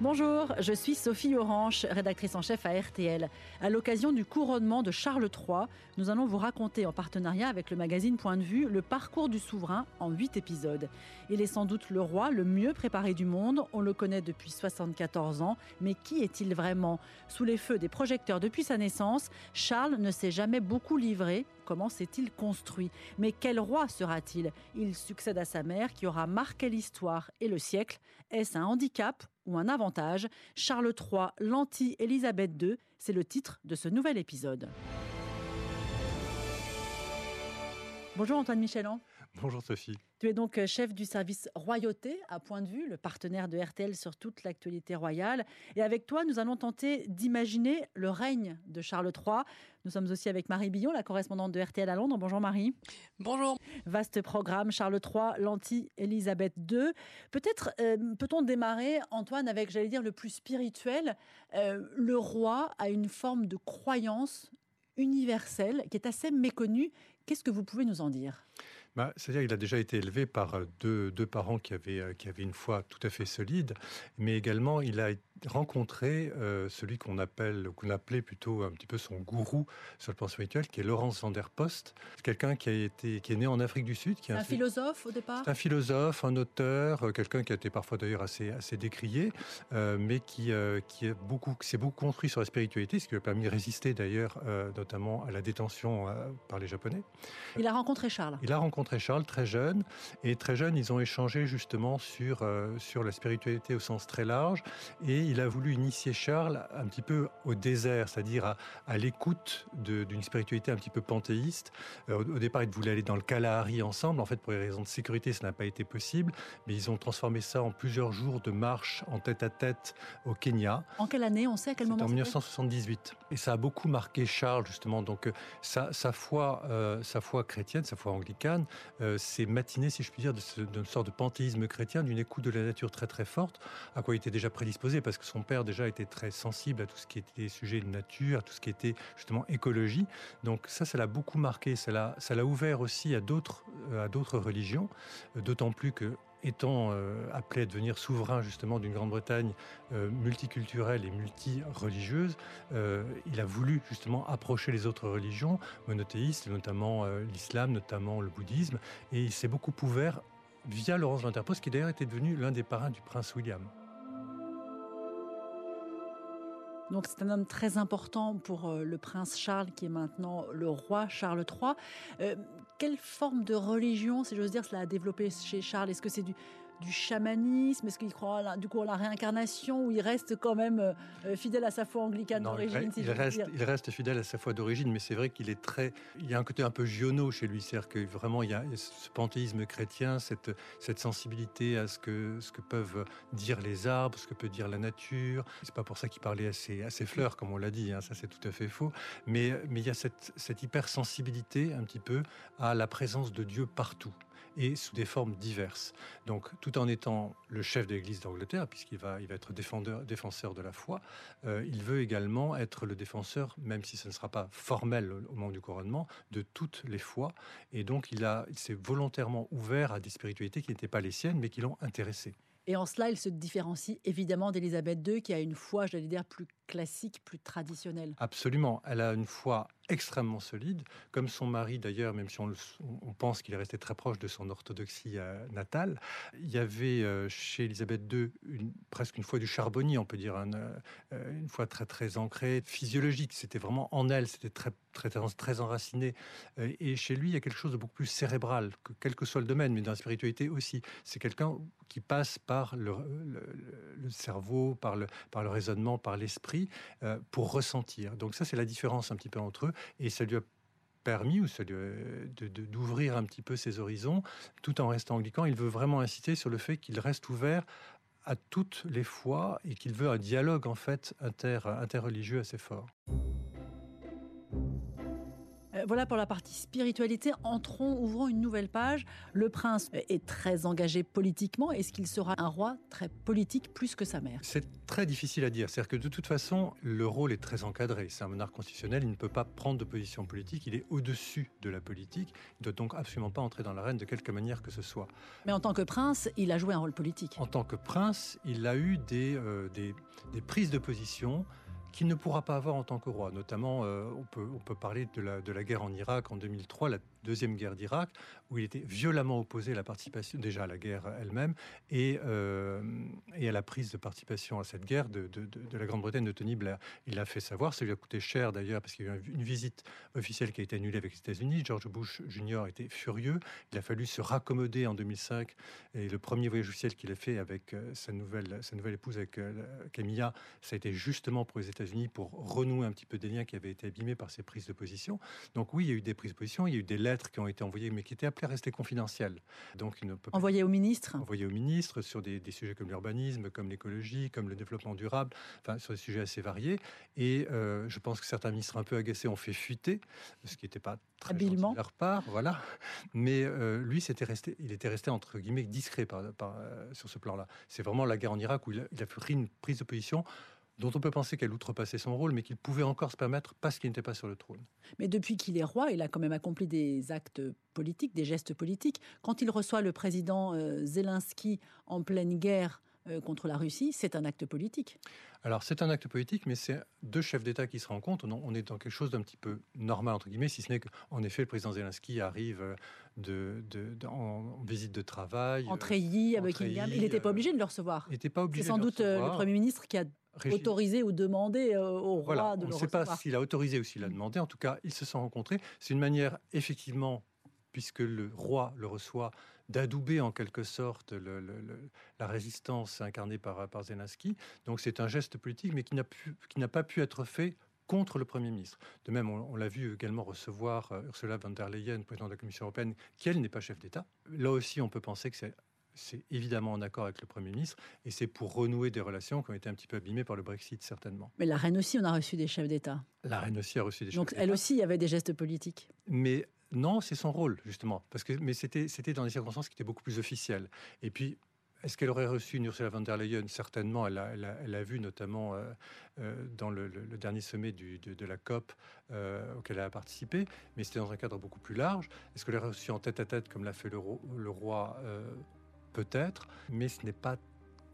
Bonjour, je suis Sophie Orange, rédactrice en chef à RTL. À l'occasion du couronnement de Charles III, nous allons vous raconter en partenariat avec le magazine Point de vue le parcours du souverain en huit épisodes. Il est sans doute le roi le mieux préparé du monde, on le connaît depuis 74 ans, mais qui est-il vraiment? Sous les feux des projecteurs depuis sa naissance, Charles ne s'est jamais beaucoup livré. Comment s'est-il construit? Mais quel roi sera-t-il? Il succède à sa mère qui aura marqué l'histoire et le siècle. Est-ce un handicap? Ou un avantage Charles III, l'anti-Élisabeth II, c'est le titre de ce nouvel épisode. Bonjour Antoine Michelan. Bonjour Sophie. Tu es donc euh, chef du service Royauté à Point de Vue, le partenaire de RTL sur toute l'actualité royale. Et avec toi, nous allons tenter d'imaginer le règne de Charles III. Nous sommes aussi avec Marie Billon, la correspondante de RTL à Londres. Bonjour Marie. Bonjour. Vaste programme, Charles III, l'anti-Élisabeth II. Peut-être euh, peut-on démarrer, Antoine, avec, j'allais dire, le plus spirituel. Euh, le roi a une forme de croyance universelle qui est assez méconnue. Qu'est-ce que vous pouvez nous en dire? Bah, C'est-à-dire qu'il a déjà été élevé par euh, deux, deux parents qui avaient, euh, qui avaient une foi tout à fait solide, mais également il a rencontré euh, celui qu'on appelle, qu'on appelait plutôt un petit peu son gourou sur le plan spirituel, qui est Laurence van der Post, quelqu'un qui a été, qui est né en Afrique du Sud, qui est un, philosophe au départ? Un philosophe, un auteur, quelqu'un qui a été parfois d'ailleurs assez, assez décrié, mais qui, qui est beaucoup, s'est beaucoup construit sur la spiritualité, ce qui lui a permis de résister d'ailleurs, notamment à la détention par les Japonais. Il a rencontré Charles. Il a rencontré rencontré Charles très jeune. Et très jeune, ils ont échangé justement sur, euh, sur la spiritualité au sens très large. Et il a voulu initier Charles un petit peu au désert, c'est-à-dire à, à l'écoute d'une spiritualité un petit peu panthéiste. Euh, au, départ, ils voulaient aller dans le Kalahari ensemble. En fait, pour des raisons de sécurité, ça n'a pas été possible. Mais ils ont transformé ça en plusieurs jours de marche en tête à tête au Kenya. En quelle année On sait à quel moment En 1978. Et ça a beaucoup marqué Charles, justement. Donc, euh, sa, sa foi, sa foi chrétienne, sa foi anglicane, euh, ces matinées, si je puis dire, d'une sorte de panthéisme chrétien, d'une écoute de la nature très très forte, à quoi il était déjà prédisposé, parce que son père déjà était très sensible à tout ce qui était sujet de nature, à tout ce qui était justement écologie. Donc ça, ça l'a beaucoup marqué, ça l'a ouvert aussi à d'autres à d'autres religions, d'autant plus que étant euh, appelé à devenir souverain justement d'une Grande-Bretagne euh, multiculturelle et multi-religieuse, euh, il a voulu justement approcher les autres religions monothéistes, notamment l'islam, notamment le bouddhisme, et il s'est beaucoup ouvert via Laurence d'Interpost, qui d'ailleurs était devenu l'un des parrains du prince William. Donc c'est un homme très important pour le prince Charles qui est maintenant le roi Charles III quelle forme de religion, si j'ose dire, cela a développé chez Charles? Est-ce que c'est du, du chamanisme Est-ce qu'il croit du coup à la réincarnation ou il reste quand même euh, euh, fidèle à sa foi anglicane d'origine il, reste, il reste fidèle à sa foi d'origine, mais c'est vrai qu'il est très. Il y a un côté un peu giono chez lui, c'est-à-dire que vraiment il y a ce panthéisme chrétien, cette, cette sensibilité à ce que, ce que peuvent dire les arbres, ce que peut dire la nature. C'est pas pour ça qu'il parlait à ses, à ses fleurs, comme on l'a dit, hein, ça c'est tout à fait faux. Mais, mais il y a cette, cette hypersensibilité un petit peu à la présence de Dieu partout et sous des formes diverses. Donc, tout en étant le chef de l'Église d'Angleterre, puisqu'il va, il va être défenseur de la foi, euh, il veut également être le défenseur, même si ce ne sera pas formel au moment du couronnement, de toutes les foi. Et donc, il, a, il s'est volontairement ouvert à des spiritualités qui n'étaient pas les siennes, mais qui l'ont intéressé. Et en cela, il se différencie évidemment d'Élisabeth II, qui a une foi, j'allais dire, plus classique, plus traditionnelle. Absolument. Elle a une foi extrêmement solide, comme son mari d'ailleurs, même si on, on pense qu'il est resté très proche de son orthodoxie euh, natale. Il y avait euh, chez Élisabeth II une, presque une foi du charbonnier, on peut dire, euh, une foi très très ancrée, physiologique. C'était vraiment en elle, c'était très très très enraciné. Et chez lui, il y a quelque chose de beaucoup plus cérébral, que, quel que soit le domaine, mais dans la spiritualité aussi. C'est quelqu'un qui passe par le, le, le cerveau, le, par le raisonnement, par l'esprit euh, pour ressentir. Donc ça, c'est la différence un petit peu entre eux. Et ça lui a permis ou d'ouvrir un petit peu ses horizons, tout en restant anglican. Il veut vraiment inciter sur le fait qu'il reste ouvert à toutes les fois et qu'il veut un dialogue en fait inter, interreligieux assez fort. Voilà pour la partie spiritualité. Entrons, ouvrons une nouvelle page. Le prince est très engagé politiquement. Est-ce qu'il sera un roi très politique plus que sa mère? C'est très difficile à dire. C'est-à-dire que de toute façon, le rôle est très encadré. C'est un monarque constitutionnel. Il ne peut pas prendre de position politique. Il est au-dessus de la politique. Il ne doit donc absolument pas entrer dans l'arène de quelque manière que ce soit. Mais en tant que prince, il a joué un rôle politique. En tant que prince, il a eu des, euh, des, des prises de position qu'il ne pourra pas avoir en tant que roi. Notamment, euh, on, peut, parler de la, guerre en Irak en 2003, la deuxième guerre d'Irak, où il était violemment opposé à la participation, déjà à la guerre elle-même, et, euh, à la prise de participation à cette guerre de, la Grande-Bretagne de Tony Blair. Il l'a fait savoir, ça lui a coûté cher d'ailleurs, parce qu'il y a eu une visite officielle qui a été annulée avec les États-Unis. George Bush Jr. était furieux. Il a fallu se raccommoder en 2005, et le premier voyage officiel qu'il a fait avec euh, sa nouvelle, sa nouvelle épouse, avec Camilla, ça a été justement pour les États-Unis pour renouer un petit peu des liens qui avaient été abîmés par ces prises de position. Donc oui, il y a eu des prises de position, il y a eu des lettres qui ont été envoyées, mais qui étaient appelées à rester confidentielles. Donc il ne peut envoyées au ministre? Envoyées au ministre sur des, des sujets comme l'urbanisme, comme l'écologie, comme le développement durable, enfin sur des sujets assez variés. Et euh, je pense que certains ministres un peu agacés ont fait fuiter, ce qui n'était pas très Habilement. de leur part, voilà. Mais euh, lui, c'était resté, il était resté entre guillemets discret par, par, euh, sur ce plan-là. C'est vraiment la guerre en Irak où il a, il a pris une prise de position dont on peut penser qu'elle outrepassait son rôle, mais qu'il pouvait encore se permettre parce qu'il n'était pas sur le trône. Mais depuis qu'il est roi, il a quand même accompli des actes politiques, des gestes politiques. Quand il reçoit le président euh, Zelensky en pleine guerre euh, contre la Russie, c'est un acte politique. Alors c'est un acte politique, mais c'est deux chefs d'État qui se rencontrent. On est dans quelque chose d'un petit peu normal, entre guillemets, si ce n'est qu'en effet, le président Zelensky arrive euh, de, de, de en visite de travail. En treillis à Buckingham. Il n'était pas obligé de le recevoir. Il n'était pas obligé C'est sans doute le Premier ministre qui a autorisé ou demandé euh, au roi voilà, de on ne sait recevoir. pas s'il a autorisé ou s'il a demandé. En tout cas, ils se sont rencontrés. C'est une manière, effectivement, puisque le roi le reçoit, d'adouber en quelque sorte le, le, le, la résistance incarnée par, par Zelensky. Donc c'est un geste politique, mais qui n'a pas pu être fait contre le Premier ministre. De même, on, on l'a vu également recevoir euh, Ursula von der Leyen, présidente de la Commission européenne, qui, elle, n'est pas chef d'État. Là aussi, on peut penser que c'est c'est évidemment en accord avec le Premier ministre et c'est pour renouer des relations qui ont été un petit peu abîmées par le Brexit, certainement. Mais la reine aussi, on a reçu des chefs d'État. La reine aussi a reçu des chefs Donc elle aussi, il y avait des gestes politiques. Mais non, c'est son rôle, justement. Parce que, mais c'était dans des circonstances qui étaient beaucoup plus officielles. Et puis, est-ce qu'elle aurait reçu une Ursula von der Leyen? Certainement. Elle a, elle, vu notamment euh, euh, dans le, dernier sommet de, de, la COP euh, auquel elle a participé, mais c'était dans un cadre beaucoup plus large. Est-ce qu'elle aurait reçu en tête à tête comme l'a fait le, roi Peut-être, mais ce n'est pas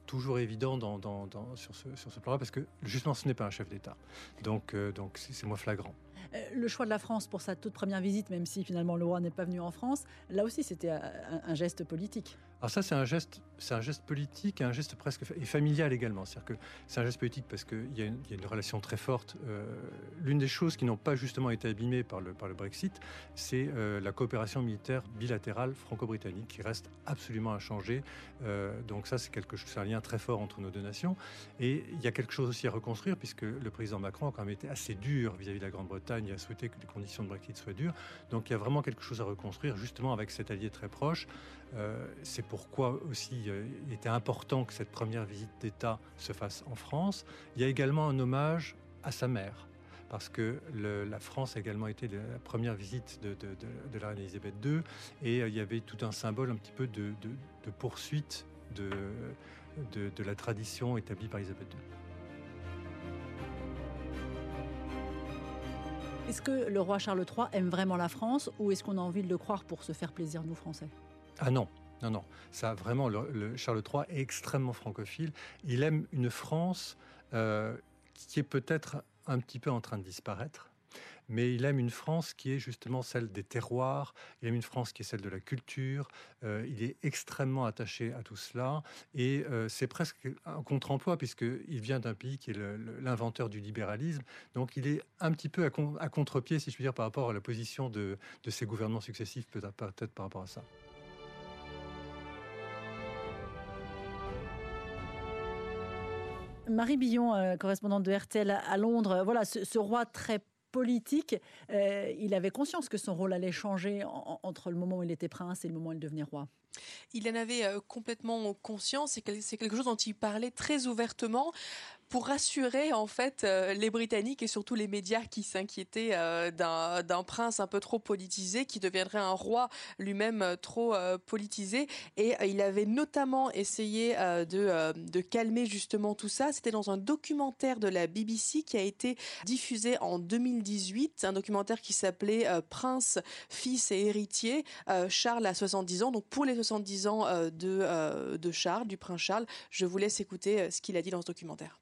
toujours évident dans, dans, dans, sur ce, sur ce plan-là parce que justement ce n'est pas un chef d'État. Donc euh, donc c'est moins flagrant. Euh, le choix de la France pour sa toute première visite, même si finalement le roi n'est pas venu en France, là aussi c'était un, un, geste politique. Alors ça, c'est un geste, c'est un geste politique, un geste presque et familial également. C'est-à-dire que c'est un geste politique parce qu'il y, y, a une relation très forte. Euh, L'une des choses qui n'ont pas justement été abîmées par le, Brexit, c'est euh, la coopération militaire bilatérale franco-britannique qui reste absolument inchangée. Euh, donc ça, c'est quelque chose, un lien très fort entre nos deux nations. Et il y a quelque chose aussi à reconstruire puisque le président Macron a quand même été assez dur vis-à-vis -vis de la Grande-Bretagne et a souhaité que les conditions de Brexit soient dures. Donc il y a vraiment quelque chose à reconstruire justement avec cet allié très proche. Euh, c'est pourquoi aussi euh, il était important que cette première visite d'État se fasse en France. Il y a également un hommage à sa mère, parce que le, la France a également été la première visite de, de, de, de la reine Elisabeth II, et euh, il y avait tout un symbole un petit peu de, poursuite de, la tradition établie par Elisabeth II. Est-ce que le roi Charles III aime vraiment la France ou est-ce qu'on a envie de le croire pour se faire plaisir, nous, Français? Ah non, non, non. Ça, vraiment, le, le Charles III est extrêmement francophile. Il aime une France euh, qui est peut-être un petit peu en train de disparaître. Mais il aime une France qui est justement celle des terroirs, il aime une France qui est celle de la culture, euh, il est extrêmement attaché à tout cela, et euh, c'est presque un contre-emploi, puisqu'il vient d'un pays qui est l'inventeur du libéralisme, donc il est un petit peu à, con contre-pied, si je puis dire, par rapport à la position de, ses gouvernements successifs, peut-être peut par rapport à ça. Marie Billon, euh, correspondante de RTL à Londres, voilà, ce, roi très politique, euh, il avait conscience que son rôle allait changer en, entre le moment où il était prince et le moment où il devenait roi. Il en avait euh, complètement conscience et c'est quelque chose dont il parlait très ouvertement pour rassurer en fait les Britanniques et surtout les médias qui s'inquiétaient d'un prince un peu trop politisé qui deviendrait un roi lui-même trop politisé. Et il avait notamment essayé de, calmer justement tout ça. C'était dans un documentaire de la BBC qui a été diffusé en 2018, un documentaire qui s'appelait Prince, fils et héritier. Charles a 70 ans, donc pour les 70 ans de Charles, du prince Charles, je vous laisse écouter ce qu'il a dit dans ce documentaire.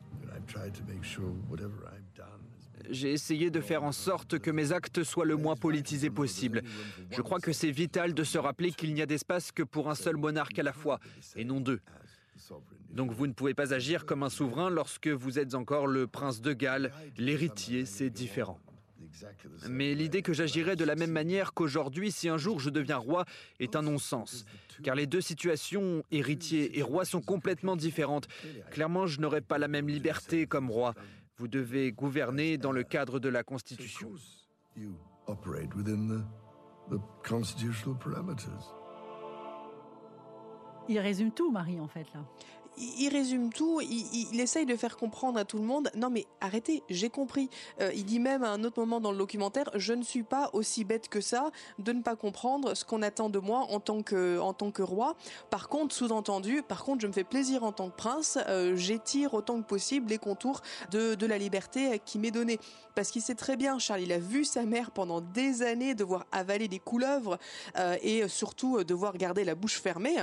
J'ai essayé de faire en sorte que mes actes soient le moins politisés possible. Je crois que c'est vital de se rappeler qu'il n'y a d'espace que pour un seul monarque à la fois, et non deux. Donc vous ne pouvez pas agir comme un souverain lorsque vous êtes encore le prince de Galles, l'héritier, c'est différent. Mais l'idée que j'agirais de la même manière qu'aujourd'hui si un jour je deviens roi est un non-sens. Car les deux situations, héritier et roi, sont complètement différentes. Clairement, je n'aurai pas la même liberté comme roi. Vous devez gouverner dans le cadre de la Constitution. Il résume tout, Marie, en fait, là il, résume tout, il, essaye de faire comprendre à tout le monde, non mais arrêtez, j'ai compris. Euh, il dit même à un autre moment dans le documentaire, je ne suis pas aussi bête que ça de ne pas comprendre ce qu'on attend de moi en tant que, roi. Par contre, sous-entendu, par contre, je me fais plaisir en tant que prince, euh, j'étire autant que possible les contours de, de la liberté qui m'est donnée. Parce qu'il sait très bien, Charles, il a vu sa mère pendant des années devoir avaler des couleuvres euh, et surtout devoir garder la bouche fermée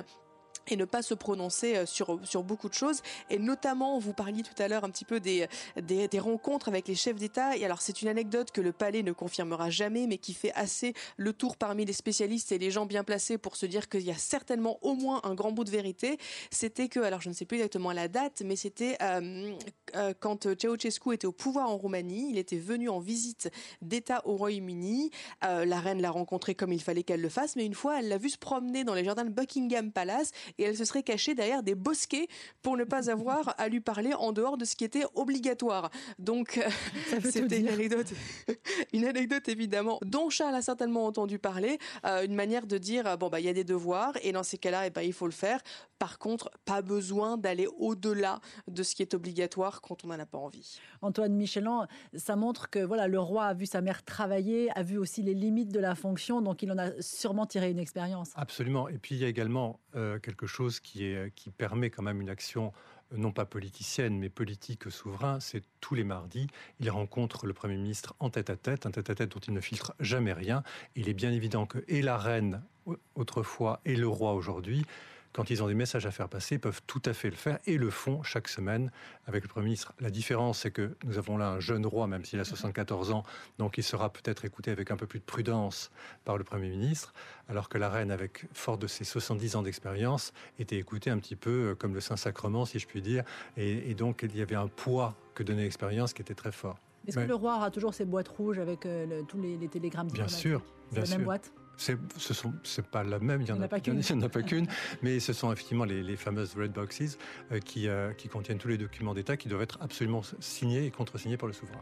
et ne pas se prononcer euh, sur, sur beaucoup de choses. Et notamment, vous parliez tout à l'heure un petit peu des, des, rencontres avec les chefs d'État. Et alors, c'est une anecdote que le palais ne confirmera jamais, mais qui fait assez le tour parmi les spécialistes et les gens bien placés pour se dire qu'il y a certainement au moins un grand bout de vérité. C'était que, alors je ne sais plus exactement la date, mais c'était euh, euh, quand Ceausescu était au pouvoir en Roumanie. Il était venu en visite d'État au Royaume-Uni. la reine l'a rencontré comme il fallait qu'elle le fasse, mais une fois, elle l'a vu se promener dans les jardins de Buckingham Palace et elle se serait cachée derrière des bosquets pour ne pas avoir à lui parler en dehors de ce qui était obligatoire. Donc euh, c'était une anecdote, une anecdote évidemment dont Charles a certainement entendu parler, euh, une manière de dire bon bah il y a des devoirs et dans ces cas-là et eh ben, il faut le faire. Par contre, pas besoin d'aller au-delà de ce qui est obligatoire quand on n'en a pas envie. Antoine Michelin, ça montre que voilà le roi a vu sa mère travailler, a vu aussi les limites de la fonction, donc il en a sûrement tiré une expérience. Absolument. Et puis il y a également euh, quelque chose qui, est, qui permet quand même une action euh, non pas politicienne, mais politique souverain, c'est tous les mardis, il rencontre le Premier ministre en tête à tête, un tête à tête dont il ne filtre jamais rien. Il est bien évident que et la reine autrefois et le roi aujourd'hui quand ils ont des messages à faire passer, peuvent tout à fait le faire et le font chaque semaine avec le Premier ministre. La différence, c'est que nous avons là un jeune roi, même s'il a 74 ans, donc il sera peut-être écouté avec un peu plus de prudence par le Premier ministre, alors que la reine, avec fort de ses 70 ans d'expérience, était écoutée un petit peu euh, comme le Saint-Sacrement, si je puis dire, et, donc il y avait un poids que donnait l'expérience qui était très fort. Est-ce que le roi aura toujours ses boîtes rouges avec euh, tous les, télégrammes Bien sûr, bien la sûr. même boîte c'est, ce sont, c'est pas la même, il y en a, pas qu'une. Il n'y en a pas qu'une, mais ce sont effectivement les, fameuses red boxes euh, qui, euh, qui contiennent tous les documents d'État qui doivent être absolument signés et contresignés par le souverain.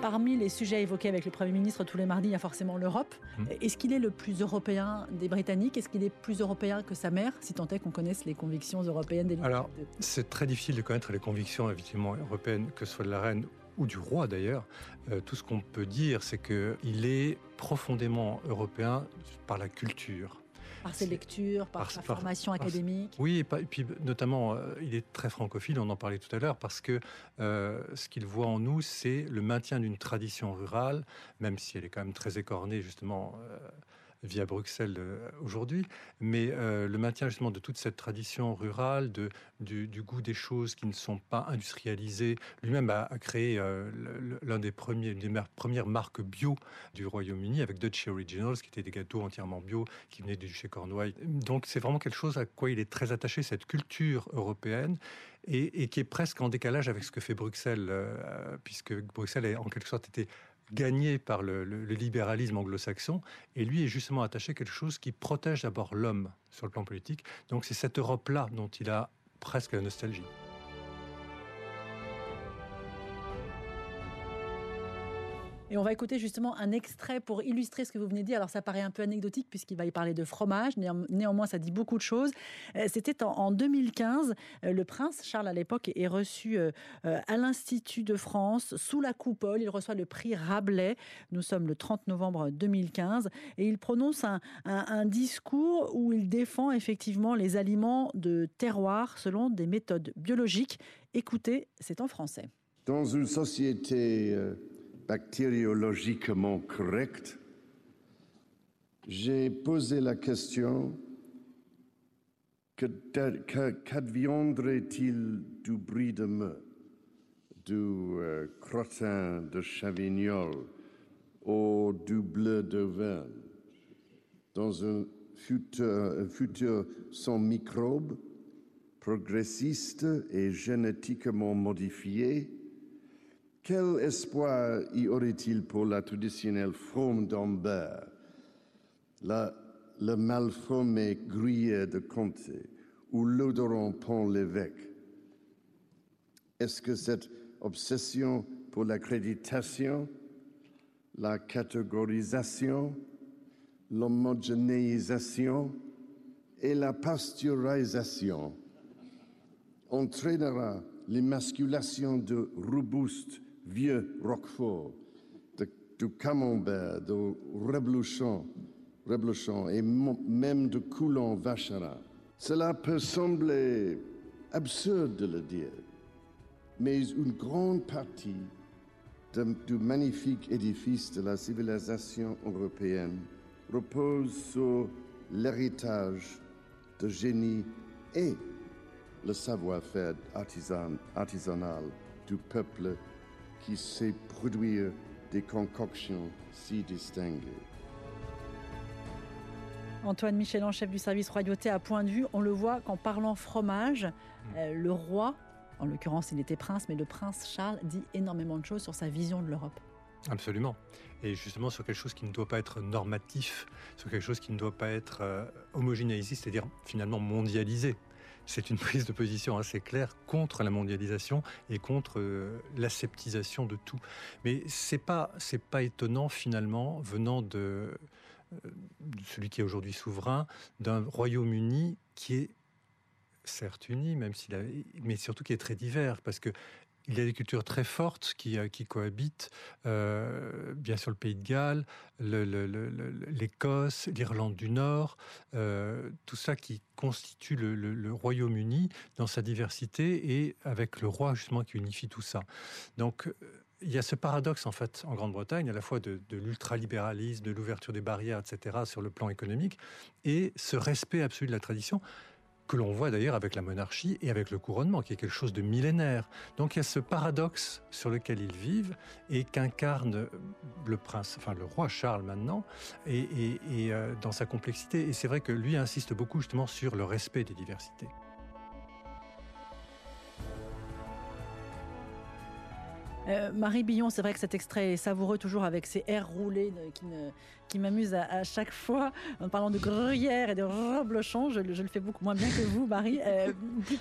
Parmi les sujets évoqués avec le Premier ministre tous les mardis, il y a forcément l'Europe. Mmh. Est-ce qu'il est le plus européen des Britanniques? Est-ce qu'il est plus européen que sa mère, si tant est qu'on connaisse les convictions européennes des Alors, c'est très difficile de connaître les convictions effectivement européennes, que ce soit de la reine ou du roi d'ailleurs, euh, tout ce qu'on peut dire, c'est qu'il est profondément européen par la culture. Par ses lectures, par, sa formation académique. oui, et, puis notamment, euh, il est très francophile, on en parlait tout à l'heure, parce que euh, ce qu'il voit en nous, c'est le maintien d'une tradition rurale, même si elle est quand même très écornée, justement via Bruxelles euh, aujourd'hui, mais euh, le maintien justement de toute cette tradition rurale, du, goût des choses qui ne sont pas industrialisées. Lui-même a, créé euh, l'un des premiers, des premières marques bio du Royaume-Uni avec Dutch Originals, qui étaient des gâteaux entièrement bio qui venaient du duché Cornouailles. Donc c'est vraiment quelque chose à quoi il est très attaché, cette culture européenne. Et, qui est presque en décalage avec ce que fait Bruxelles, puisque Bruxelles a en quelque sorte été gagné par le, libéralisme anglo-saxon, et lui est justement attaché à quelque chose qui protège d'abord l'homme sur le plan politique. Donc c'est cette Europe-là dont il a presque la nostalgie. Et on va écouter justement un extrait pour illustrer ce que vous venez de dire. Alors ça paraît un peu anecdotique puisqu'il va y parler de fromage, néanmoins ça dit beaucoup de choses. Euh, c'était en 2015, euh, le prince Charles à l'époque est reçu euh, à l'Institut de France sous la coupole. Il reçoit le prix Rabelais. Nous sommes le 30 novembre 2015 et il prononce un, un discours où il défend effectivement les aliments de terroir selon des méthodes biologiques. Écoutez, c'est en français. Dans une société bactériologiquement correct, j'ai posé la question qu'adviendrait-il du bris de meurtre, du euh, crottin de chavignol ou du bleu d'Auvergne dans un futur, un futur sans microbes, progressiste et génétiquement modifié quel espoir y aurait-il pour la traditionnelle forme d'Ambert, la, le malformé gruyère de Comté ou l'odorant pont l'évêque. Est-ce que cette obsession pour l'accréditation, la catégorisation, l'homogénéisation et la pasteurisation entraînera l'émasculation de robustes vieux Roquefort, de, du camembert, de reblochon, reblochon et même de coulon vacherin. Cela peut sembler absurde de le dire, mais une grande partie du magnifique édifice de la civilisation européenne repose sur l'héritage de génie et le savoir-faire artisanal du peuple qui sait produire des concoctions si distinguées. Antoine Michelin, chef du service royauté à point de vue, on le voit qu'en parlant fromage, mm. euh, le roi, en l'occurrence il était prince, mais le prince Charles dit énormément de choses sur sa vision de l'Europe. Absolument. Et justement sur quelque chose qui ne doit pas être normatif, sur quelque chose qui ne doit pas être euh, homogénéisé, c'est-à-dire finalement mondialisé c'est une prise de position assez claire contre la mondialisation et contre euh, l'aseptisation de tout. Mais c'est pas pas étonnant finalement venant de, euh, de celui qui est aujourd'hui souverain d'un Royaume-Uni qui est certes uni, même mais surtout qui est très divers, parce que il y a des cultures très fortes qui, euh, cohabitent, euh, bien sûr le Pays de Galles, l'Écosse, l'Irlande du Nord, euh, tout ça qui constitue le, Royaume-Uni dans sa diversité et avec le roi justement qui unifie tout ça. Donc il y a ce paradoxe en fait en Grande-Bretagne, à la fois de l'ultralibéralisme, de l'ouverture des barrières, etc., sur le plan économique, et ce respect absolu de la tradition que l'on voit d'ailleurs avec la monarchie et avec le couronnement, qui est quelque chose de millénaire. Donc il y a ce paradoxe sur lequel ils vivent et qu'incarne le prince, enfin le roi Charles maintenant, et, euh, dans sa complexité. Et c'est vrai que lui insiste beaucoup justement sur le respect des diversités. Euh, Marie Billon, c'est vrai que cet extrait est savoureux toujours avec ses airs roulés qui, qui m'amusent à, chaque fois. En parlant de gruyère et de reblochon, je, je, le fais beaucoup moins bien que vous, Marie. Euh,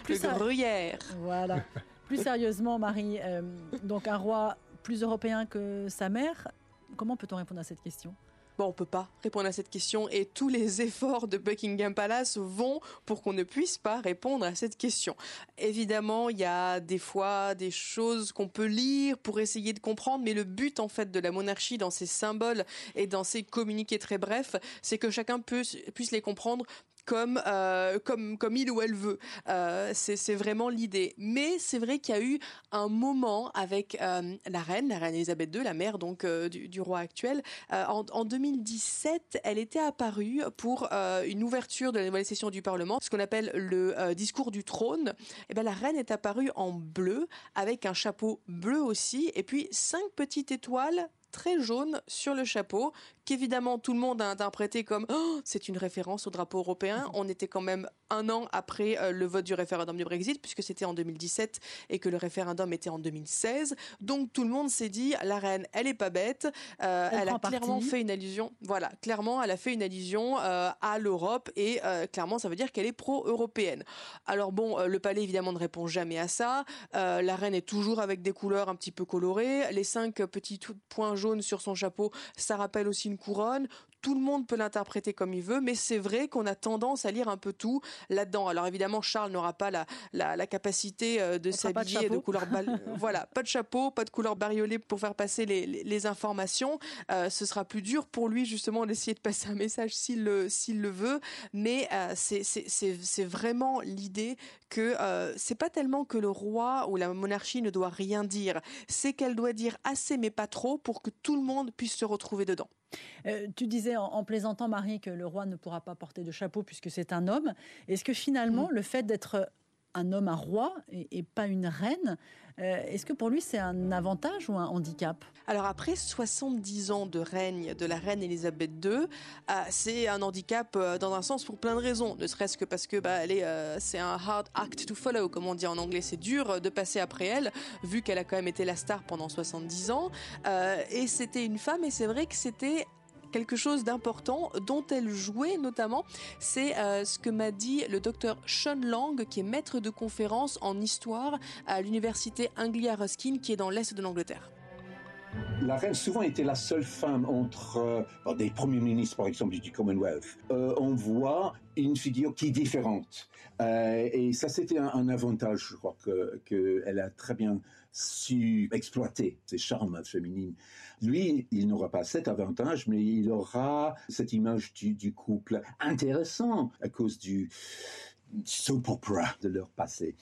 plus, gruyère. Voilà. Plus sérieusement, Marie, euh, donc un roi plus européen que sa mère, comment peut-on répondre à cette question? On on peut pas répondre à cette question et tous les efforts de Buckingham Palace vont pour qu'on ne puisse pas répondre à cette question. Évidemment, il y a des fois des choses qu'on peut lire pour essayer de comprendre, mais le but en fait de la monarchie dans ses symboles et dans ses communiqués très brefs, c'est que chacun puisse les comprendre comme, euh, comme, comme il ou elle veut. Euh, c'est vraiment l'idée. Mais c'est vrai qu'il y a eu un moment avec euh, la reine, la reine Elisabeth II, la mère donc du, du, roi actuel. En, en, 2017, elle était apparue pour une ouverture de la nouvelle session du Parlement, ce qu'on appelle le discours du trône. Et eh ben la reine est apparue en bleu avec un chapeau bleu aussi, et puis cinq petites étoiles très jaunes sur le chapeau qu'évidemment tout le monde a interprété comme oh, c'est une référence au drapeau européen. On était quand même un an après euh, le vote du référendum du Brexit, puisque c'était en 2017 et que le référendum était en 2016. Donc tout le monde s'est dit la reine, elle est pas bête. Euh, elle, a clairement fait une allusion. Voilà, clairement, elle a fait une allusion euh, à l'Europe et clairement, ça veut dire qu'elle est pro-européenne. Alors bon, le palais évidemment ne répond jamais à ça. la reine est toujours avec des couleurs un petit peu colorées. Les cinq petits points jaunes sur son chapeau, ça rappelle aussi une couronne tout le monde peut l'interpréter comme il veut, mais c'est vrai qu'on a tendance à lire un peu tout là-dedans. Alors évidemment, Charles n'aura pas la, la, capacité euh, de s'habiller de, couleur voilà, pas de chapeau, pas de couleur bariolée pour faire passer les, les, informations. Euh, ce sera plus dur pour lui justement d'essayer de passer un message s'il le, s'il le veut, mais euh, c'est vraiment l'idée que euh, c'est pas tellement que le roi ou la monarchie ne doit rien dire, c'est qu'elle doit dire assez mais pas trop pour que tout le monde puisse se retrouver dedans. Euh, tu disais en, plaisantant, Marie, que le roi ne pourra pas porter de chapeau puisque c'est un homme. Est-ce que finalement, mm. le fait d'être un homme, un roi, et, pas une reine, euh, est-ce que pour lui c'est un avantage ou un handicap? Alors après 70 ans de règne de la reine Elisabeth II, euh, c'est un handicap dans un sens pour plein de raisons, ne serait-ce que parce que bah, c'est un hard act to follow, comme on dit en anglais, c'est dur de passer après elle, vu qu'elle a quand même été la star pendant 70 ans, et c'était une femme, et c'est vrai que c'était quelque chose d'important dont elle jouait notamment, c'est euh, ce que m'a dit le docteur Sean Lang, qui est maître de conférence en histoire à l'université Anglia Ruskin, qui est dans l'est de l'Angleterre. La reine souvent était la seule femme entre euh, des premiers ministres, par exemple, du Commonwealth. Euh, on voit une figure qui est différente. et ça, c'était un, avantage, je crois, qu'elle a très bien exploiter ses charmes féminines. Lui, il n'aura pas cet avantage, mais il aura cette image du, couple intéressant à cause du soap opera de leur passé.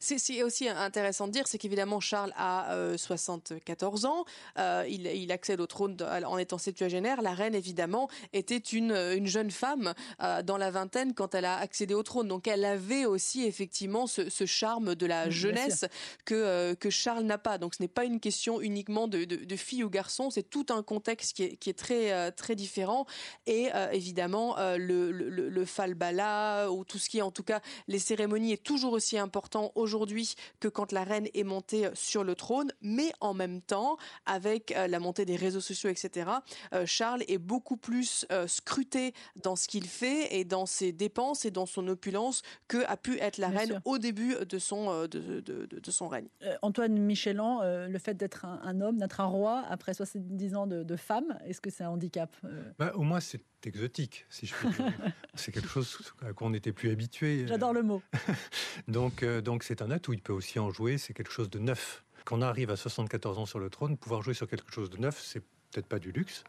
C'est aussi intéressant de dire, c'est qu'évidemment Charles a 74 euh, ans, euh, il, accède au trône en étant septuagénaire. La reine évidemment était une, une jeune femme euh, dans la vingtaine quand elle a accédé au trône, donc elle avait aussi effectivement ce, charme de la jeunesse que que Charles n'a pas. Donc ce n'est pas une question uniquement de, de, fille ou garçon, c'est tout un contexte qui est, qui est très très différent et évidemment le, le, le falbala ou tout ce qui est en tout cas les cérémonies est toujours aussi important aujourd'hui que quand la reine est montée sur le trône, mais en même temps, avec euh, la montée des réseaux sociaux, etc., euh, Charles est beaucoup plus euh, scruté dans ce qu'il fait et dans ses dépenses et dans son opulence que a pu être la reine au début de son, de, de, son règne. Antoine Michelan, le fait d'être un, homme, d'être un roi après 70 ans de, femme, est-ce que c'est un handicap bah, Au moins, c'est exotique, si je puis dire. c'est quelque chose à quoi on n'était plus habitué. J'adore le mot. donc, donc c'est un atout. Il peut aussi en jouer. C'est quelque chose de neuf. Quand on arrive à 74 ans sur le trône, pouvoir jouer sur quelque chose de neuf, c'est peut-être pas du luxe.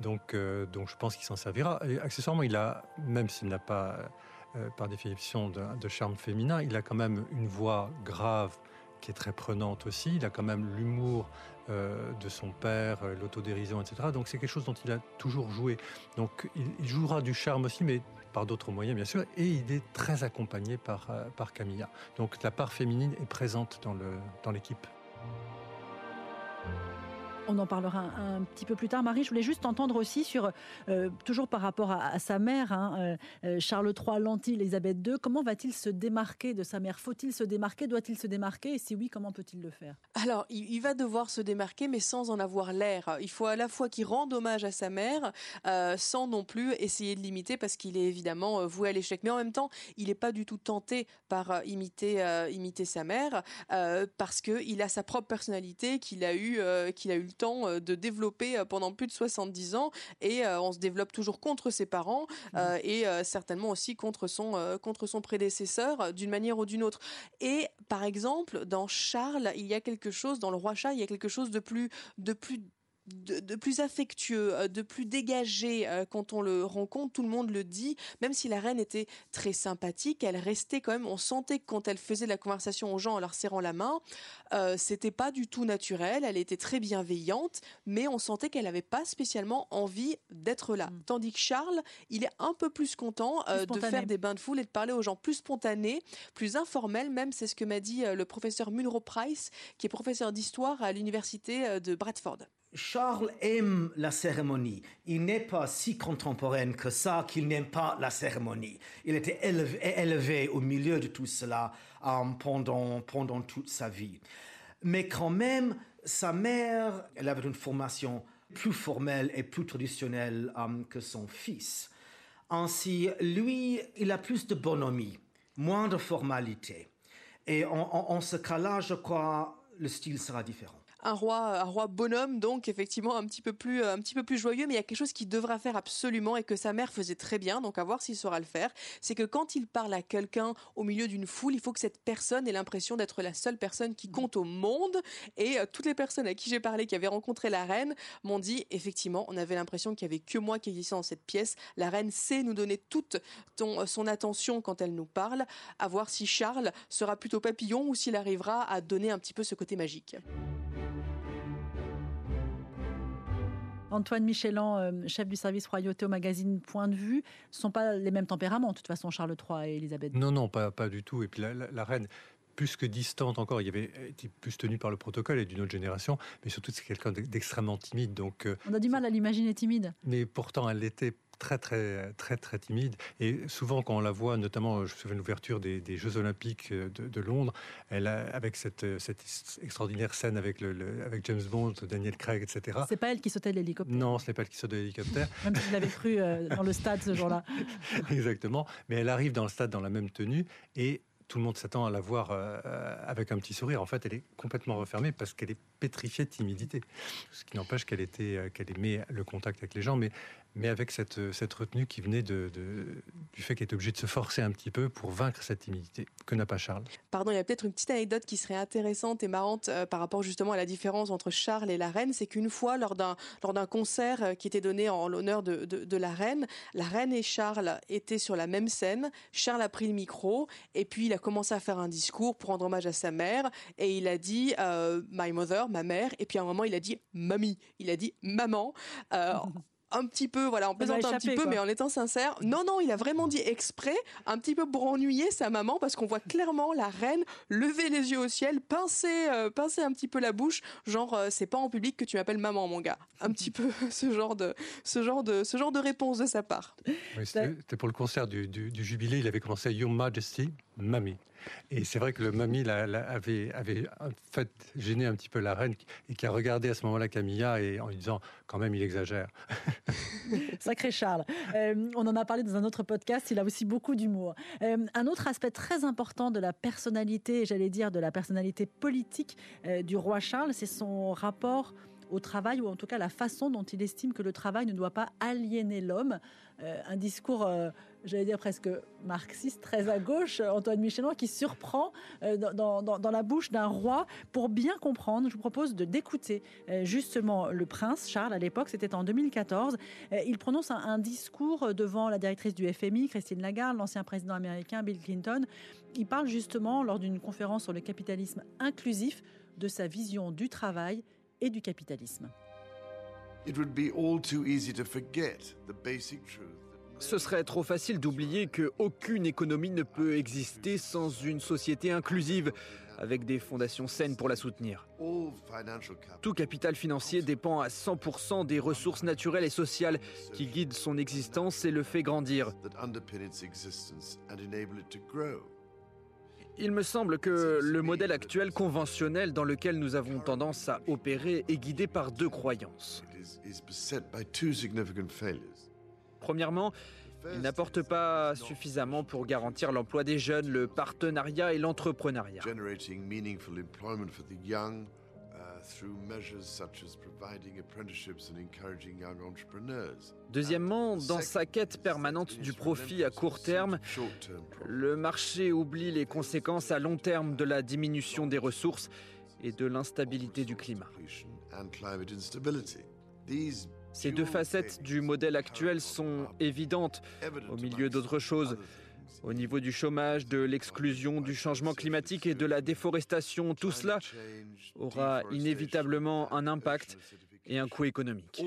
Donc, euh, donc je pense qu'il s'en servira. Et accessoirement, il a, même s'il n'a pas, euh, par définition, de, de, charme féminin, il a quand même une voix grave qui est très prenante aussi. Il a quand même l'humour euh, de son père, euh, l'autodérision, etc. Donc c'est quelque chose dont il a toujours joué. Donc il, jouera du charme aussi, mais par d'autres moyens bien sûr, et il est très accompagné par, euh, par Camilla. Donc la part féminine est présente dans l'équipe. On en parlera un, petit peu plus tard. Marie, je voulais juste entendre aussi sur, euh, toujours par rapport à, sa mère, hein, euh, euh, Charles III, Lanty, Elisabeth II, comment va-t-il se démarquer de sa mère? Faut-il se démarquer? Doit-il se démarquer? Et si oui, comment peut-il le faire? Alors, il, va devoir se démarquer, mais sans en avoir l'air. Il faut à la fois qu'il rende hommage à sa mère, sans non plus essayer de l'imiter, parce qu'il est évidemment voué à l'échec. Mais en même temps, il n'est pas du tout tenté par imiter, imiter sa mère, parce qu'il a sa propre personnalité qu'il a eu, qu'il a eu temps euh, de développer euh, pendant plus de 70 ans et euh, on se développe toujours contre ses parents mmh. et certainement aussi contre son contre son prédécesseur d'une manière ou d'une autre. Et par exemple, dans Charles, il y a quelque chose dans le roi Charles, il y a quelque chose de plus de plus de, plus affectueux, euh, de plus dégagé euh, quand on le rencontre. Tout le monde le dit. Même si la reine était très sympathique, elle restait quand même. On sentait que quand elle faisait la conversation aux gens en leur serrant la main, euh, c'était pas du tout naturel. Elle était très bienveillante, mais on sentait qu'elle n'avait pas spécialement envie d'être là. Mm. Tandis que Charles, il est un peu plus content de faire des bains de foule et de parler aux gens plus spontanés, plus informels. Même c'est ce que m'a dit le professeur Munro Price, qui est professeur d'histoire à l'université de Bradford Charles aime la cérémonie. Il n'est pas si contemporain que ça qu'il n'aime pas la cérémonie. Il était élevé, au milieu de tout cela euh, pendant, toute sa vie. Mais quand même, sa mère, elle avait une formation plus formelle et plus traditionnelle euh, que son fils. Ainsi, lui, il a plus de bonhomie, moins de formalité. Et en ce cas-là, je crois, le style sera différent un roi, un roi bonhomme, donc effectivement un petit peu plus, un petit peu plus joyeux, mais il y a quelque chose qu'il devra faire absolument et que sa mère faisait très bien, donc à voir s'il saura le faire. C'est que quand il parle à quelqu'un au milieu d'une foule, il faut que cette personne ait l'impression d'être la seule personne qui compte au monde. Et euh, toutes les personnes à qui j'ai parlé, qui avaient rencontré la reine, m'ont dit effectivement, on avait l'impression qu'il y avait que moi qui existais dans cette pièce. La reine sait nous donner toute son attention quand elle nous parle. À voir si Charles sera plutôt papillon ou s'il arrivera à donner un petit peu ce côté magique. Antoine Michelin, euh, chef du service royauté au magazine Point de vue, ne sont pas les mêmes tempéraments, de toute façon, Charles III et Elisabeth Non, non, pas, pas du tout. Et puis la, reine, plus que distante encore, il y avait été plus tenue par le protocole et d'une autre génération, mais surtout c'est quelqu'un d'extrêmement timide. Donc, euh, On a du mal à l'imaginer timide. Mais pourtant, elle l'était très très très très timide. Et souvent quand on la voit notamment je me souviens de l'ouverture des, Jeux Olympiques de, Londres elle a, avec cette, cette extraordinaire scène avec le, avec James Bond Daniel Craig etc c'est pas elle qui sautait de l'hélicoptère. Non ce n'est pas elle qui saute de l'hélicoptère. Même si je l'avais cru euh, dans le stade ce jour-là. Exactement. Mais elle arrive dans le stade dans la même tenue et tout le monde s'attend à la voir euh, avec un petit sourire. En fait, elle est complètement refermée parce qu'elle est pétrifiée de timidité. Ce qui n'empêche qu'elle était, euh, qu'elle aimait le contact avec les gens, mais mais avec cette, cette retenue qui venait de, du fait qu'elle était obligée de se forcer un petit peu pour vaincre cette timidité que n'a pas Charles. Pardon, il y a peut-être une petite anecdote qui serait intéressante et marrante euh, par rapport justement à la différence entre Charles et la reine, c'est qu'une fois lors d'un lors d'un concert euh, qui était donné en l'honneur de, de, la reine, la reine et Charles étaient sur la même scène. Charles a pris le micro et puis il a commencé à faire un discours pour rendre hommage à sa mère et il a dit euh, my mother, ma mère, et puis à un moment il a dit mamie, il a dit maman un petit peu, voilà, en plaisantant un petit peu, mais en étant sincère. Non, non, il a vraiment dit exprès, un petit peu pour ennuyer sa maman, parce qu'on voit clairement la reine lever les yeux au ciel, pincer, euh, pincer un petit peu la bouche, genre euh, c'est pas en public que tu m'appelles maman, mon gars. Un petit peu ce genre de, ce genre de, ce genre de réponse de sa part. C'était pour le concert du, du, jubilé, il avait commencé Your Majesty, Mamie. Et c'est vrai que le mamie avait, avait fait gêné un petit peu la reine et qui a regardé à ce moment-là Camilla et en lui disant quand même il exagère. Sacré Charles. Euh, on en a parlé dans un autre podcast, il a aussi beaucoup d'humour. Euh, un autre aspect très important de la personnalité, j'allais dire de la personnalité politique euh, du roi Charles, c'est son rapport au travail, ou en tout cas la façon dont il estime que le travail ne doit pas aliéner l'homme. un discours j'allais dire presque marxiste, très à gauche, Antoine Michelin, qui surprend euh, dans, la bouche d'un roi. Pour bien comprendre, je vous propose de d'écouter euh, justement le prince Charles à l'époque, c'était en 2014. Euh, il prononce un, discours devant la directrice du FMI, Christine Lagarde, l'ancien président américain Bill Clinton. Il parle justement lors d'une conférence sur le capitalisme inclusif de sa vision du travail et du capitalisme. It would be all too easy to forget the basic truth. Ce serait trop facile d'oublier qu'aucune économie ne peut exister sans une société inclusive, avec des fondations saines pour la soutenir. Tout capital financier dépend à 100% des ressources naturelles et sociales qui guident son existence et le fait grandir. Il me semble que le modèle actuel conventionnel dans lequel nous avons tendance à opérer est guidé par deux croyances. Premièrement, il n'apporte pas suffisamment pour garantir l'emploi des jeunes, le partenariat et l'entrepreneuriat. Deuxièmement, dans sa quête permanente du profit à court terme, le marché oublie les conséquences à long terme de la diminution des ressources et de l'instabilité du climat. Ces deux facettes du modèle actuel sont évidentes au milieu d'autres choses. Au niveau du chômage, de l'exclusion, du changement climatique et de la déforestation, tout cela aura inévitablement un impact et un coût économique.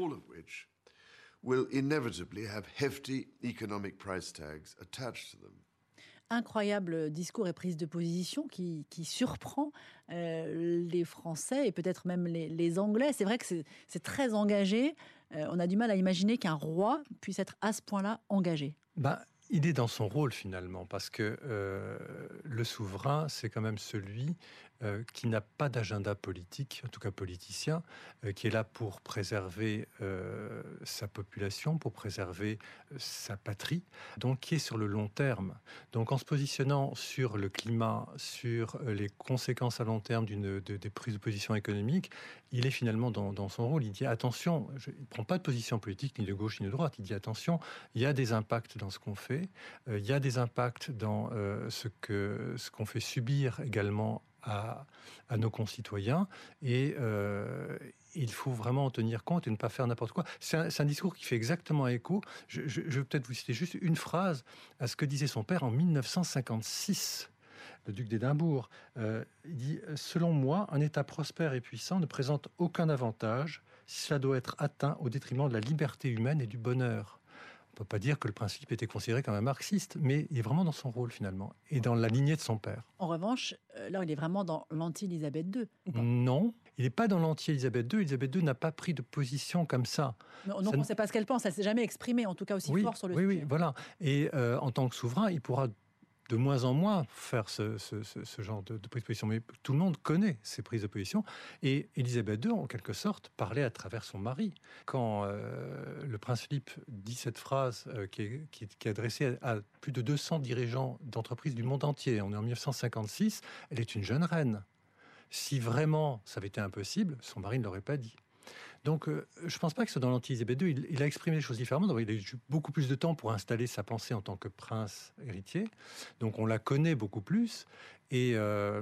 incroyable discours et prise de position qui, surprend euh, les Français et peut-être même les, Anglais. C'est vrai que c'est très engagé. Euh, on a du mal à imaginer qu'un roi puisse être à ce point-là engagé. Bah, il est dans son rôle finalement, parce que euh, le souverain, c'est quand même celui euh, qui n'a pas d'agenda politique, en tout cas politicien, euh, qui est là pour préserver euh, sa population, pour préserver sa patrie, donc qui est sur le long terme. Donc en se positionnant sur le climat, sur les conséquences à long terme d'une des prises de position économiques, il est finalement dans, son rôle. Il dit attention, il ne prend pas de position politique ni de gauche ni de droite. Il dit attention, il y a des impacts dans ce qu'on fait, il y a des impacts dans ce que ce qu'on fait subir également à, nos concitoyens et euh, il faut vraiment en tenir compte et ne pas faire n'importe quoi. C'est un, discours qui fait exactement écho. Je, vais peut-être vous citer juste une phrase à ce que disait son père en 1956 le duc d'Édimbourg. Euh, il dit Selon moi, un État prospère et puissant ne présente aucun avantage si cela doit être atteint au détriment de la liberté humaine et du bonheur peut pas dire que le principe était considéré comme un marxiste, mais il est vraiment dans son rôle finalement et dans la lignée de son père. En revanche, euh, là, il est vraiment dans l'anti-Élisabeth II. Non, il n'est pas dans l'anti-Élisabeth II. Élisabeth II n'a pas pris de position comme ça. Non, on ne sait pas ce qu'elle pense. Elle s'est jamais exprimée, en tout cas aussi fort sur le sujet. Oui, oui, voilà. Et euh, en tant que souverain, il pourra de moins en moins faire ce, genre de, prise de position. Mais tout le monde connaît ces prises de position. Et Elisabeth II, en quelque sorte, parlait à travers son mari. Quand euh, le prince Philippe dit cette phrase euh, qui, est, adressée à, plus de 200 dirigeants d'entreprises du monde entier, on est en 1956, elle est une jeune reine. Si vraiment ça avait été impossible, son mari ne l'aurait pas dit. Donc, euh, je ne pense pas que ce dans l'anti-Élisabeth II. Il, a exprimé les choses différemment. il a eu beaucoup plus de temps pour installer sa pensée en tant que prince héritier. Donc, on la connaît beaucoup plus. Et, euh,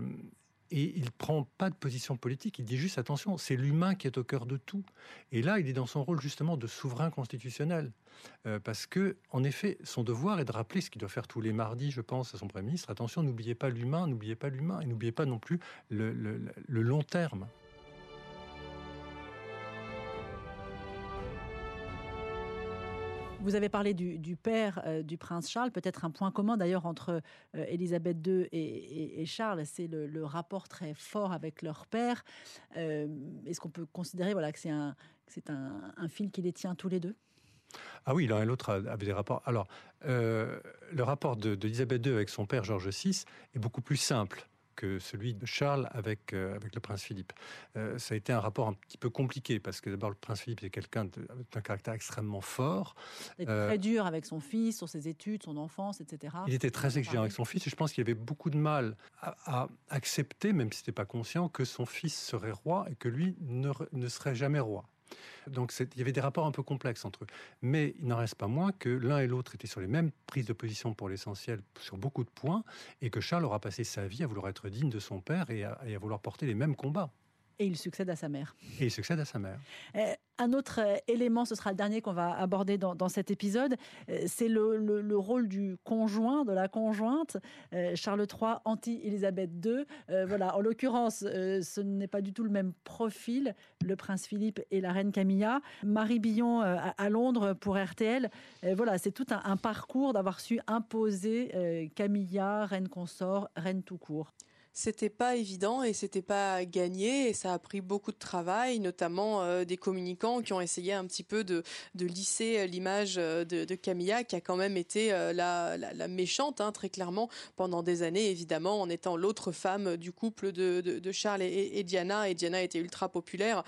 et il prend pas de position politique. Il dit juste attention, c'est l'humain qui est au cœur de tout. Et là, il est dans son rôle justement de souverain constitutionnel. Euh, parce que, en effet, son devoir est de rappeler ce qu'il doit faire tous les mardis, je pense, à son Premier ministre. Attention, n'oubliez pas l'humain, n'oubliez pas l'humain, et n'oubliez pas non plus le long terme. Vous avez parlé du, père euh, du prince Charles, peut-être un point commun d'ailleurs entre euh, Élisabeth II et, Charles, c'est le, rapport très fort avec leur père. Euh, est-ce qu'on peut considérer voilà, que c'est un, un, fil qui les tient tous les deux? Ah oui, l'un et l'autre avaient des rapports. Alors, le rapport d'Elisabeth II avec son père George VI est beaucoup plus simple que celui de Charles avec, euh, avec le prince Philippe. Euh, ça a été un rapport un petit peu compliqué parce que d'abord le prince Philippe est quelqu'un d'un caractère extrêmement fort. Il était très dur avec son fils, sur ses études, son enfance, etc. Il était très exigeant avec son fils et je pense qu'il avait beaucoup de mal à, accepter, même si n'était pas conscient, que son fils serait roi et que lui ne, ne serait jamais roi. Donc il y avait des rapports un peu complexes entre eux. Mais il n'en reste pas moins que l'un et l'autre étaient sur les mêmes prises de position pour l'essentiel, sur beaucoup de points, et que Charles aura passé sa vie à vouloir être digne de son père et à vouloir porter les mêmes combats. Et il succède à sa mère. Et il succède à sa mère. Euh, un autre euh, élément, ce sera le dernier qu'on va aborder dans, cet épisode, euh, c'est le, rôle du conjoint, de la conjointe, Charles III, anti-Élisabeth II. voilà, en l'occurrence, ce n'est pas du tout le même profil, le prince Philippe et la reine Camilla. Marie Billon à, Londres pour RTL. voilà, c'est tout un, un parcours d'avoir su imposer Camilla, reine consort, reine tout court c'était pas évident et c'était pas gagné et ça a pris beaucoup de travail, notamment euh, des communicants qui ont essayé un petit peu de, lisser euh, l'image euh, de, Camilla qui a quand même été la, méchante hein, très clairement pendant des années évidemment en étant l'autre femme du couple de, Charles et, Diana. Et Diana était ultra populaire.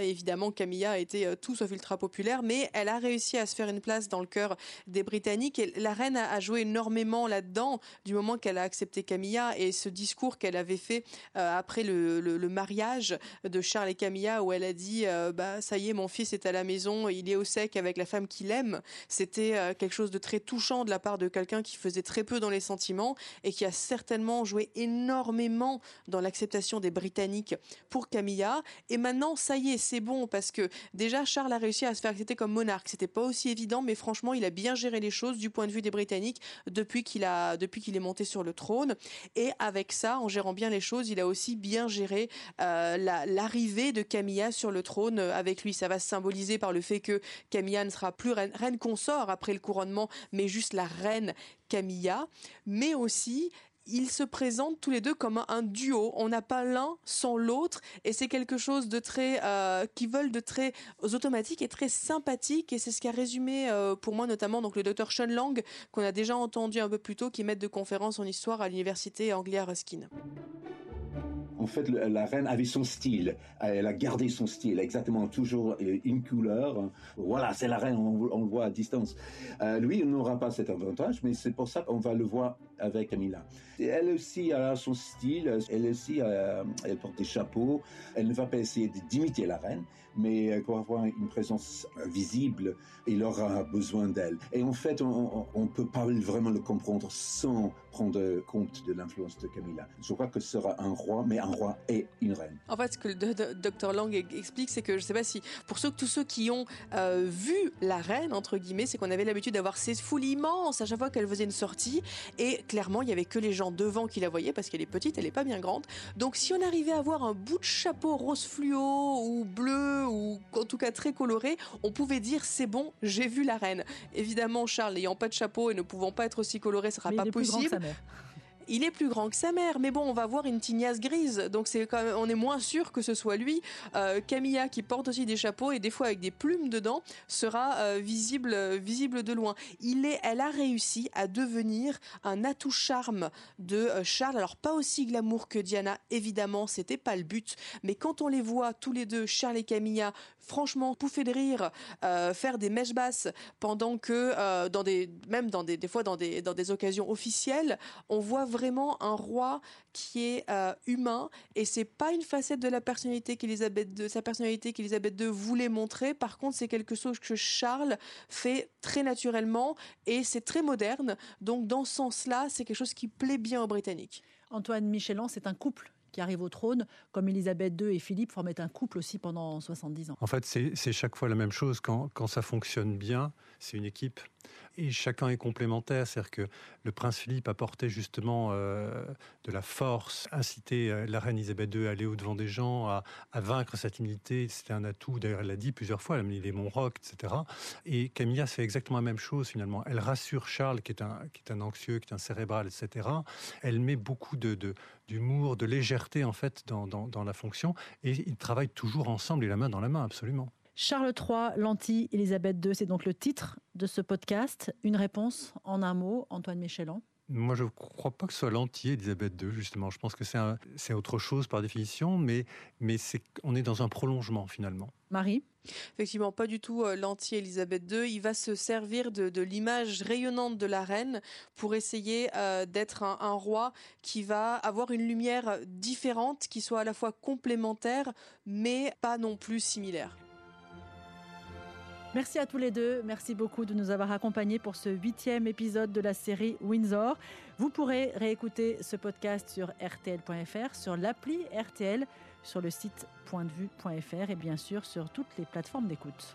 Évidemment Camilla était tout sauf ultra populaire. Mais elle a réussi à se faire une place dans le cœur des Britanniques. Et la reine a, a joué énormément là-dedans du moment qu'elle a accepté Camilla. Et ce discours qu'elle avait fait euh, après le, mariage de Charles et Camilla où elle a dit euh, bah ça y est mon fils est à la maison il est au sec avec la femme qu'il aime c'était euh, quelque chose de très touchant de la part de quelqu'un qui faisait très peu dans les sentiments et qui a certainement joué énormément dans l'acceptation des Britanniques pour Camilla. Et maintenant ça y est c'est bon parce que déjà Charles a réussi à se faire accepter comme monarque. C'était pas aussi évident mais franchement il a bien géré les choses du point de vue des Britanniques depuis qu'il a depuis qu'il est monté sur le trône. Et avec ça en gérant bien les choses, il a aussi bien géré l'arrivée de Camilla sur le trône avec lui. Ça va se symboliser par le fait que Camilla ne sera plus reine, reine consort après le couronnement, mais juste la reine Camilla, mais aussi ils se présentent tous les deux comme un, duo. On n'a pas l'un sans l'autre, et c'est quelque chose de très euh, qui veulent de très automatique et très sympathique. Et c'est ce qui a résumé euh, pour moi notamment donc le docteur Sean Lang qu'on a déjà entendu un peu plus tôt, qui est maître de conférence en histoire à l'université Anglia Ruskin en fait, la reine avait son style. Elle a gardé son style, exactement, toujours euh, une couleur. Voilà, c'est la reine, on, le voit à distance. Euh, lui, il n'aura pas cet avantage, mais c'est pour ça qu'on va le voir avec Camilla. Elle aussi a son style, elle aussi, euh, elle porte des chapeaux. Elle ne va pas essayer d'imiter la reine, mais pour avoir une présence visible, il aura besoin d'elle. Et en fait, on ne peut pas vraiment le comprendre sans prendre compte de l'influence de Camilla. Je crois que ce sera un roi, mais un roi et une reine. En fait, ce que le docteur Lang explique, c'est que je ne sais pas si, pour ceux, tous ceux qui ont euh, vu la reine, entre guillemets, c'est qu'on avait l'habitude d'avoir ces foules immenses à chaque fois qu'elle faisait une sortie. Et clairement, il y avait que les gens devant qui la voyaient parce qu'elle est petite, elle n'est pas bien grande. Donc, si on arrivait à avoir un bout de chapeau rose fluo ou bleu ou en tout cas très coloré, on pouvait dire c'est bon, j'ai vu la reine. Évidemment, Charles n'ayant pas de chapeau et ne pouvant pas être aussi coloré, ce sera pas possible. Il est plus grand que sa mère, mais bon, on va voir une tignasse grise, donc c'est quand même, on est moins sûr que ce soit lui. Euh, Camilla, qui porte aussi des chapeaux et des fois avec des plumes dedans, sera euh, visible, euh, visible de loin. Il est, elle a réussi à devenir un atout charme de Charles. Alors pas aussi glamour que Diana, évidemment, c'était pas le but, mais quand on les voit tous les deux, Charles et Camilla, franchement pouffer de rire, faire des mèches basses pendant que dans des, même dans des, des fois dans des, dans des occasions officielles, on voit vraiment un roi qui est euh, humain et c'est pas une facette de la personnalité qu'Elisabeth de sa personnalité qu'Elisabeth II voulait montrer. Par contre, c'est quelque chose que Charles fait très naturellement et c'est très moderne. Donc dans ce sens-là, c'est quelque chose qui plaît bien aux Britanniques. Antoine Michelan, c'est un couple qui arrive au trône, comme Elisabeth II et Philippe formaient un couple aussi pendant 70 ans. En fait, c'est chaque fois la même chose. Quand, quand ça fonctionne bien, c'est une équipe et chacun est complémentaire. C'est-à-dire que le prince Philippe apportait justement euh, de la force, inciter euh, la reine Elisabeth II à aller au-devant des gens, à, vaincre sa timidité. C'était un atout, d'ailleurs elle l'a dit plusieurs fois, elle a mis les mon roc, etc. Et Camilla fait exactement la même chose finalement. Elle rassure Charles, qui est un, qui est anxieux, qui est un cérébral, etc. Elle met beaucoup d'humour, de légèreté en fait dans, dans, dans la fonction, et ils travaillent toujours ensemble et la main dans la main, absolument. Charles III, l'anti-Élisabeth II, c'est donc le titre de ce podcast. Une réponse en un mot, Antoine Michelan moi, je ne crois pas que ce soit l'anti-Élisabeth II, justement. Je pense que c'est autre chose par définition, mais, mais est, on est dans un prolongement, finalement. Marie? Effectivement, pas du tout euh, l'anti-Élisabeth II. Il va se servir de, l'image rayonnante de la reine pour essayer euh, d'être un, un, roi qui va avoir une lumière différente, qui soit à la fois complémentaire, mais pas non plus similaire. Merci à tous les deux. Merci beaucoup de nous avoir accompagnés pour ce huitième épisode de la série Windsor. Vous pourrez réécouter ce podcast sur rtl.fr, sur l'appli RTL, sur le site pointdevue.fr et bien sûr sur toutes les plateformes d'écoute.